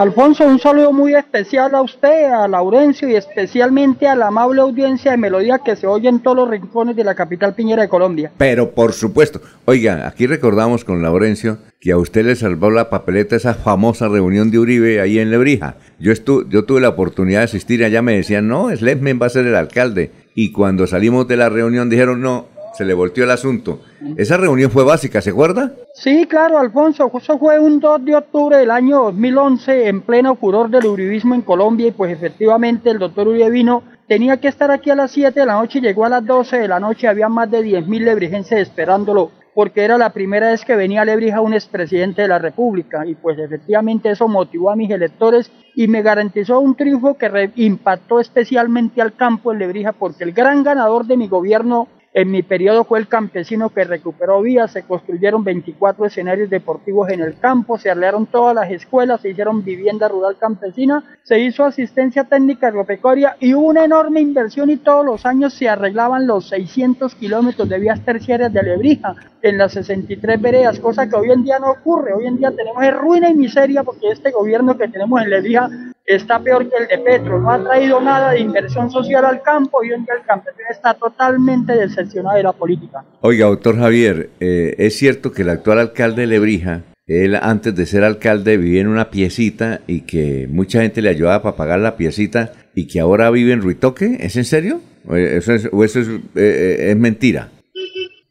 Alfonso, un saludo muy especial a usted, a Laurencio y especialmente a la amable audiencia de Melodía que se oye en todos los rincones de la capital piñera de Colombia. Pero por supuesto. Oiga, aquí recordamos con Laurencio que a usted le salvó la papeleta esa famosa reunión de Uribe ahí en Lebrija. Yo, estu yo tuve la oportunidad de asistir allá, me decían, no, Sledman va a ser el alcalde. Y cuando salimos de la reunión dijeron, no, se le volteó el asunto. Esa reunión fue básica, ¿se acuerda? Sí, claro, Alfonso. Eso fue un 2 de octubre del año 2011, en pleno furor del uribismo en Colombia, y pues efectivamente el doctor Uribe vino. Tenía que estar aquí a las 7 de la noche, llegó a las 12 de la noche, había más de 10.000 lebrijenses esperándolo porque era la primera vez que venía a Lebrija un expresidente de la República y pues efectivamente eso motivó a mis electores y me garantizó un triunfo que impactó especialmente al campo en Lebrija porque el gran ganador de mi gobierno en mi periodo fue el campesino que recuperó vías, se construyeron 24 escenarios deportivos en el campo, se arreglaron todas las escuelas, se hicieron vivienda rural campesina, se hizo asistencia técnica agropecuaria y hubo una enorme inversión y todos los años se arreglaban los 600 kilómetros de vías terciarias de Lebrija en las 63 veredas, cosa que hoy en día no ocurre. Hoy en día tenemos ruina y miseria porque este gobierno que tenemos en Lebrija está peor que el de Petro, no ha traído nada de inversión social al campo y hoy el campesino está totalmente decepcionado de la política. Oiga, doctor Javier, eh, es cierto que el actual alcalde de Lebrija, él antes de ser alcalde vivía en una piecita y que mucha gente le ayudaba para pagar la piecita y que ahora vive en Ruitoque, ¿es en serio? ¿O eso es, eh, eh, es mentira?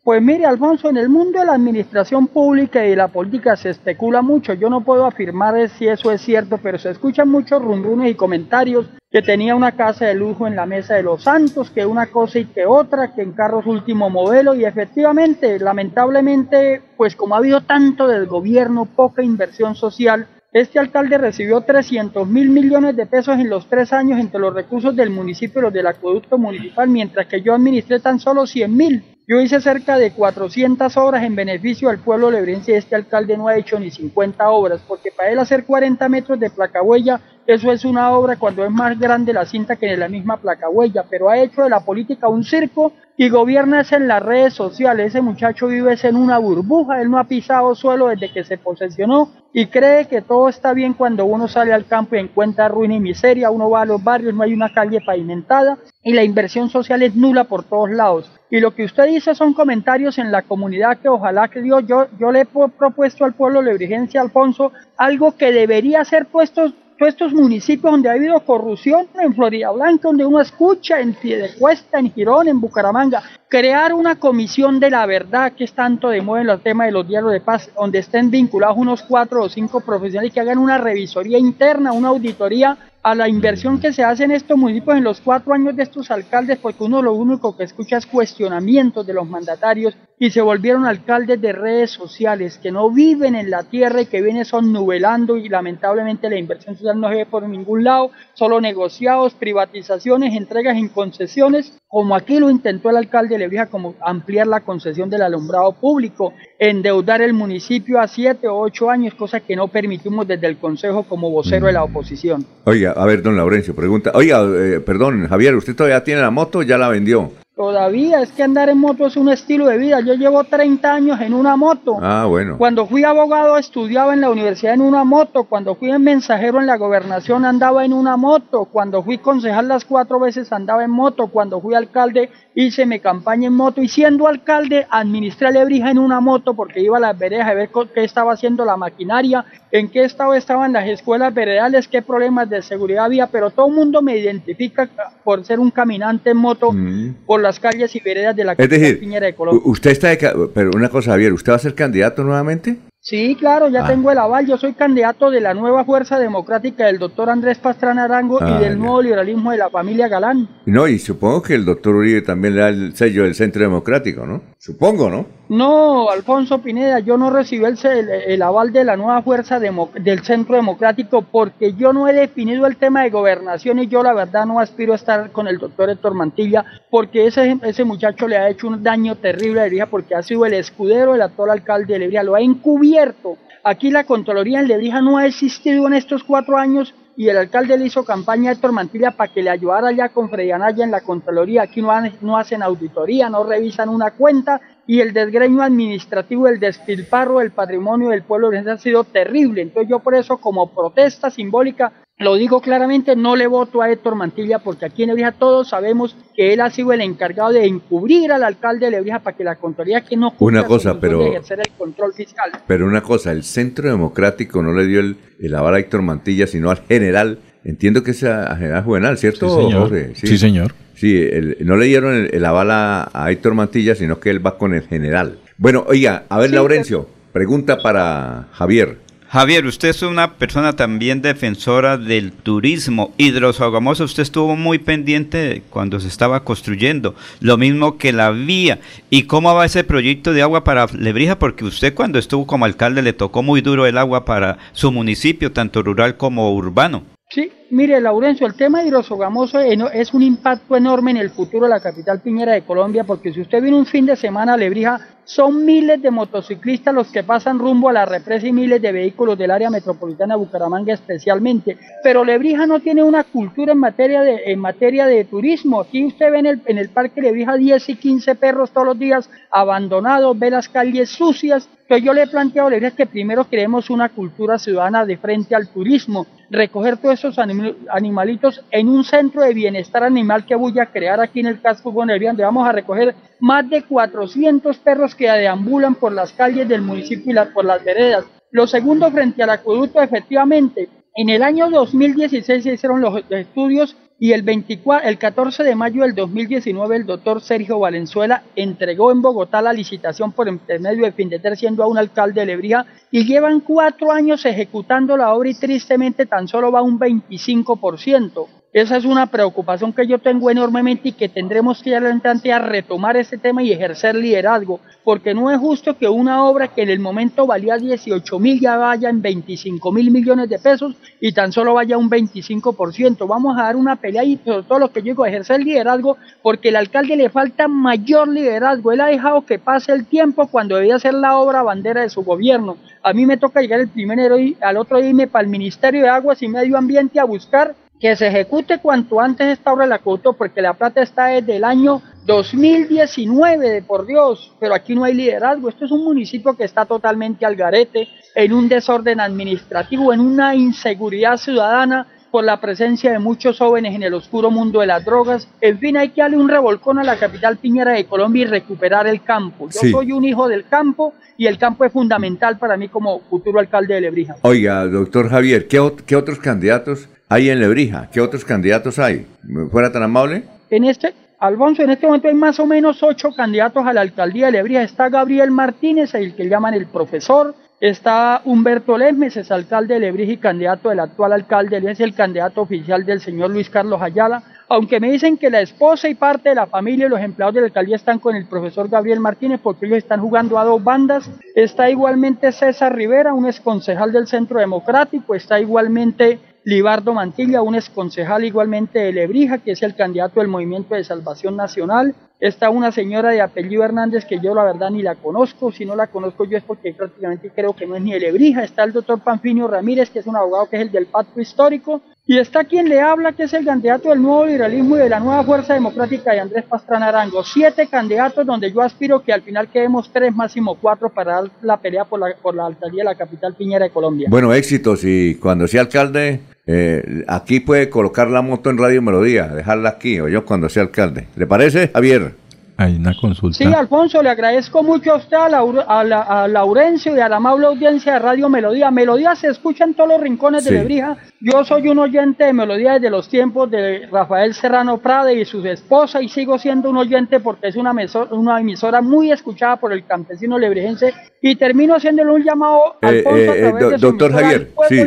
Pues mire, Alfonso, en el mundo de la administración pública y de la política se especula mucho. Yo no puedo afirmar si eso es cierto, pero se escuchan muchos rumrunes y comentarios que tenía una casa de lujo en la mesa de los santos, que una cosa y que otra, que en carros último modelo y efectivamente, lamentablemente, pues como ha habido tanto del gobierno, poca inversión social, este alcalde recibió 300 mil millones de pesos en los tres años entre los recursos del municipio y los del acueducto municipal, mientras que yo administré tan solo 100 mil. Yo hice cerca de 400 obras en beneficio del pueblo lebrense. Este alcalde no ha hecho ni 50 obras, porque para él hacer 40 metros de placa huella, eso es una obra cuando es más grande la cinta que la misma placa huella, pero ha hecho de la política un circo y gobierna en las redes sociales. Ese muchacho vive en una burbuja, él no ha pisado suelo desde que se posesionó y cree que todo está bien cuando uno sale al campo y encuentra ruina y miseria, uno va a los barrios, no hay una calle pavimentada y la inversión social es nula por todos lados. Y lo que usted dice son comentarios en la comunidad que ojalá que Dios, yo, yo le he propuesto al pueblo de Brigencia Alfonso algo que debería ser puesto todos estos municipios donde ha habido corrupción, en Florida Blanca, donde uno escucha, en Piedecuesta, en Girón, en Bucaramanga, crear una comisión de la verdad que es tanto de moda en los temas de los diálogos de paz, donde estén vinculados unos cuatro o cinco profesionales que hagan una revisoría interna, una auditoría a la inversión que se hace en estos municipios en los cuatro años de estos alcaldes, porque uno lo único que escucha es cuestionamientos de los mandatarios y se volvieron alcaldes de redes sociales que no viven en la tierra y que vienen son nuvelando y lamentablemente la inversión social no se ve por ningún lado, solo negociados, privatizaciones, entregas en concesiones, como aquí lo intentó el alcalde de Lebrija, como ampliar la concesión del alumbrado público, endeudar el municipio a siete o ocho años, cosa que no permitimos desde el Consejo como vocero de la oposición. Oiga, a ver, don Laurencio, pregunta, oiga, eh, perdón, Javier, ¿usted todavía tiene la moto o ya la vendió? Todavía es que andar en moto es un estilo de vida. Yo llevo 30 años en una moto. Ah, bueno. Cuando fui abogado estudiaba en la universidad en una moto. Cuando fui mensajero en la gobernación andaba en una moto. Cuando fui concejal las cuatro veces andaba en moto. Cuando fui alcalde hice mi campaña en moto. Y siendo alcalde administré Lebrija en una moto porque iba a las veredas a ver qué estaba haciendo la maquinaria, en qué estado estaban las escuelas veredales, qué problemas de seguridad había. Pero todo el mundo me identifica por ser un caminante en moto mm. por la las calles y veredas de la es decir, Piñera de Colombia. Usted está, pero una cosa, Javier, ¿usted va a ser candidato nuevamente? Sí, claro, ya ah. tengo el aval. Yo soy candidato de la nueva Fuerza Democrática del doctor Andrés Pastrana Arango y ah, del nuevo liberalismo de la familia Galán. No, y supongo que el doctor Uribe también le da el sello del Centro Democrático, ¿no? Supongo, ¿no? No, Alfonso Pineda, yo no recibí el, el, aval de la nueva Fuerza del Centro Democrático porque yo no he definido el tema de gobernación y yo la verdad no aspiro a estar con el doctor Héctor Mantilla porque ese, ese muchacho le ha hecho un daño terrible a Lebrija porque ha sido el escudero del actual alcalde de Lebrija, lo ha encubierto. Aquí la Contraloría en Lebrija no ha existido en estos cuatro años y el alcalde le hizo campaña a Héctor Mantilla para que le ayudara allá con Freddy Anaya en la Contraloría. Aquí no, no hacen auditoría, no revisan una cuenta y el desgreño administrativo, el despilfarro del patrimonio del pueblo ha sido terrible. Entonces yo por eso como protesta simbólica lo digo claramente, no le voto a Héctor Mantilla porque aquí en Lebrija todos sabemos que él ha sido el encargado de encubrir al alcalde de Lebrija para que la Contraloría que no una cosa, pero, ejercer el control fiscal. Pero una cosa, el Centro Democrático no le dio el, el aval a Héctor Mantilla, sino al general, entiendo que es a, general Juvenal, ¿cierto? Sí, señor. Sí, señor. Sí, no le dieron el, aval a, Héctor Mantilla, sino que él va con el general. Bueno, oiga, a ver, Laurencio, pregunta para Javier. Javier, usted es una persona también defensora del turismo. Hidrosogamoso, usted estuvo muy pendiente cuando se estaba construyendo, lo mismo que la vía. ¿Y cómo va ese proyecto de agua para Lebrija? Porque usted cuando estuvo como alcalde le tocó muy duro el agua para su municipio, tanto rural como urbano. Sí, mire, Laurencio, el tema de hidrosogamoso es un impacto enorme en el futuro de la capital piñera de Colombia, porque si usted viene un fin de semana a Lebrija, son miles de motociclistas los que pasan rumbo a la represa y miles de vehículos del área metropolitana de Bucaramanga especialmente. Pero Lebrija no tiene una cultura en materia de, materia de turismo. Aquí usted ve en el, en el parque Lebrija 10 y 15 perros todos los días abandonados, ve las calles sucias. Entonces yo le he planteado a Lebrija que primero creemos una cultura ciudadana de frente al turismo recoger todos esos animalitos en un centro de bienestar animal que voy a crear aquí en el casco Bonelvian, donde vamos a recoger más de 400 perros que deambulan por las calles del municipio y por las veredas. Lo segundo, frente al acueducto, efectivamente, en el año 2016 se hicieron los estudios y el, 24, el 14 de mayo del 2019 el doctor Sergio Valenzuela entregó en Bogotá la licitación por intermedio de Findeter siendo aún alcalde de Lebrija y llevan cuatro años ejecutando la obra y tristemente tan solo va un 25%. Esa es una preocupación que yo tengo enormemente y que tendremos que ir adelante a retomar ese tema y ejercer liderazgo, porque no es justo que una obra que en el momento valía 18 mil ya vaya en 25 mil millones de pesos y tan solo vaya un 25%. Vamos a dar una pelea y sobre todo lo que yo digo, ejercer liderazgo, porque el alcalde le falta mayor liderazgo. Él ha dejado que pase el tiempo cuando debía ser la obra bandera de su gobierno. A mí me toca llegar el primero y al otro irme para el Ministerio de Aguas y Medio Ambiente a buscar que se ejecute cuanto antes esta obra de la Coto, porque la plata está desde el año 2019, de por Dios, pero aquí no hay liderazgo. Esto es un municipio que está totalmente al garete, en un desorden administrativo, en una inseguridad ciudadana por la presencia de muchos jóvenes en el oscuro mundo de las drogas. En fin, hay que darle un revolcón a la capital piñera de Colombia y recuperar el campo. Yo soy un hijo del campo y el campo es fundamental para mí como futuro alcalde de Lebrija. Oiga, doctor Javier, ¿qué, qué otros candidatos hay en Lebrija? ¿Qué otros candidatos hay? ¿Fuera tan amable? En este, Alfonso, en este momento hay más o menos ocho candidatos a la alcaldía de Lebrija. Está Gabriel Martínez, el que llaman el profesor. Está Humberto Lesmes, es alcalde de Lebrija y candidato del actual alcalde. Él es el candidato oficial del señor Luis Carlos Ayala. Aunque me dicen que la esposa y parte de la familia y los empleados de la alcaldía están con el profesor Gabriel Martínez porque ellos están jugando a dos bandas. Está igualmente César Rivera, un exconcejal del Centro Democrático. Está igualmente Libardo Mantilla, un exconcejal igualmente de Lebrija, que es el candidato del Movimiento de Salvación Nacional. Está una señora de apellido Hernández que yo la verdad ni la conozco, si no la conozco yo es porque prácticamente creo que no es ni de Lebrija. Está el doctor Panfinio Ramírez, que es un abogado que es el del pacto histórico. Y está quien le habla, que es el candidato del nuevo liberalismo y de la nueva fuerza democrática de Andrés Pastrana Arango. Siete candidatos donde yo aspiro que al final quedemos tres, máximo cuatro para dar la pelea por la, por la alcaldía de la capital piñera de Colombia. Bueno, éxitos y cuando sea alcalde, eh, aquí puede colocar la moto en Radio Melodía, dejarla aquí, o yo cuando sea alcalde. ¿Le parece, Javier? Hay una consulta. Sí, Alfonso, le agradezco mucho a usted, a, a, Laurencio y a la amable audiencia de Radio Melodía. Melodía se escucha en todos los rincones de Lebrija. Yo soy un oyente de Melodía desde los tiempos de Rafael Serrano Prade y su esposa y sigo siendo un oyente porque es una, una emisora muy escuchada por el campesino lebrijense y termino haciéndole un llamado eh, Alfonso a eh, través de doctor Javier, sí.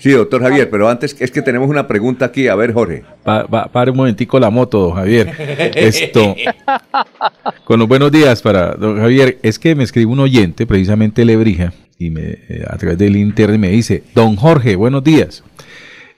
Sí, doctor Javier, pero antes es que tenemos una pregunta aquí. A ver, Jorge. Pa, pare un momentico la moto, don Javier. Esto. Con los buenos días para don Javier. Es que me escribe un oyente, precisamente Lebrija, y me, eh, a través del internet me dice, don Jorge, buenos días.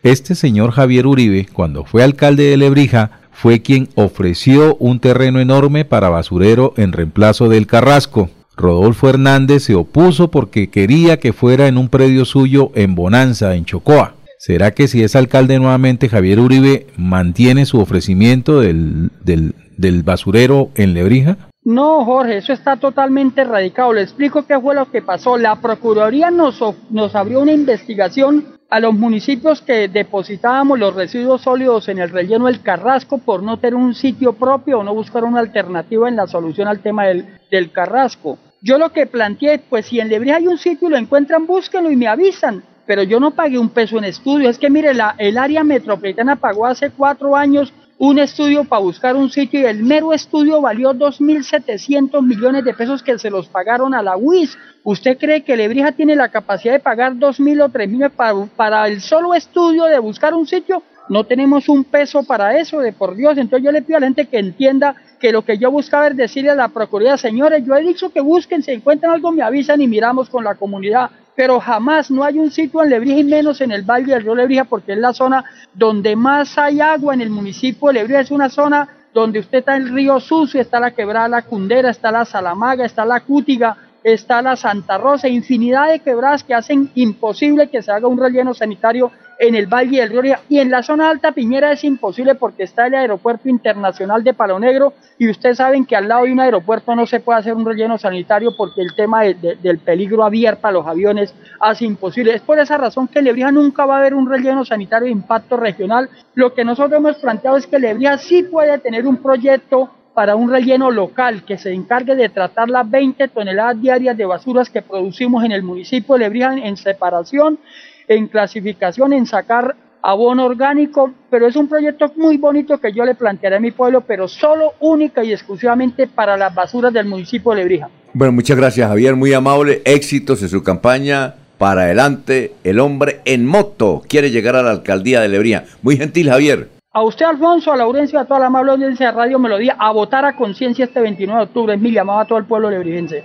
Este señor Javier Uribe, cuando fue alcalde de Lebrija, fue quien ofreció un terreno enorme para basurero en reemplazo del Carrasco. Rodolfo Hernández se opuso porque quería que fuera en un predio suyo en Bonanza, en Chocoa. ¿Será que si es alcalde nuevamente Javier Uribe mantiene su ofrecimiento del, del, basurero en Lebrija? No, Jorge, eso está totalmente erradicado. Le explico qué fue lo que pasó. La Procuraduría nos, nos abrió una investigación a los municipios que depositábamos los residuos sólidos en el relleno del Carrasco por no tener un sitio propio o no buscar una alternativa en la solución al tema del, del Carrasco. Yo lo que planteé, pues si en Lebrija hay un sitio y lo encuentran, búsquenlo y me avisan. Pero yo no pagué un peso en estudio. Es que mire, la, el área metropolitana pagó hace cuatro años un estudio para buscar un sitio y el mero estudio valió 2.700 millones de pesos que se los pagaron a la UIS. ¿Usted cree que Lebrija tiene la capacidad de pagar 2.000 o 3.000 para, para el solo estudio de buscar un sitio? No tenemos un peso para eso, de por Dios. Entonces yo le pido a la gente que entienda que lo que yo buscaba es decirle a la Procuraduría, señores, yo he dicho que busquen, si encuentran algo me avisan y miramos con la comunidad pero jamás no hay un sitio en Lebrija y menos en el Valle del Río Lebrija porque es la zona donde más hay agua en el municipio de Lebrija, es una zona donde usted está en el río Sucio, está la quebrada La Cundera, está la Salamaga, está la Cútiga, está la Santa Rosa, infinidad de quebradas que hacen imposible que se haga un relleno sanitario en el Valle del Río y en la zona alta Piñera es imposible porque está el aeropuerto internacional de Palo Negro y ustedes saben que al lado de un aeropuerto no se puede hacer un relleno sanitario porque el tema del peligro abierto a los aviones hace imposible. Es por esa razón que Lebrija nunca va a haber un relleno sanitario de impacto regional. Lo que nosotros hemos planteado es que Lebrija sí puede tener un proyecto para un relleno local que se encargue de tratar las 20 toneladas diarias de basuras que producimos en el municipio de Lebrija en separación en clasificación, en sacar abono orgánico, pero es un proyecto muy bonito que yo le plantearé a mi pueblo, pero solo única y exclusivamente para las basuras del municipio de Lebrija. Bueno, muchas gracias Javier, muy amable, éxitos en su campaña, para adelante, el hombre en moto quiere llegar a la alcaldía de Lebrija. Muy gentil Javier. A usted, Alfonso, a Laurencio, a toda la amable audiencia de Radio Melodía, a votar a conciencia este 29 de octubre. Es mi llamado a todo el pueblo lebrijense.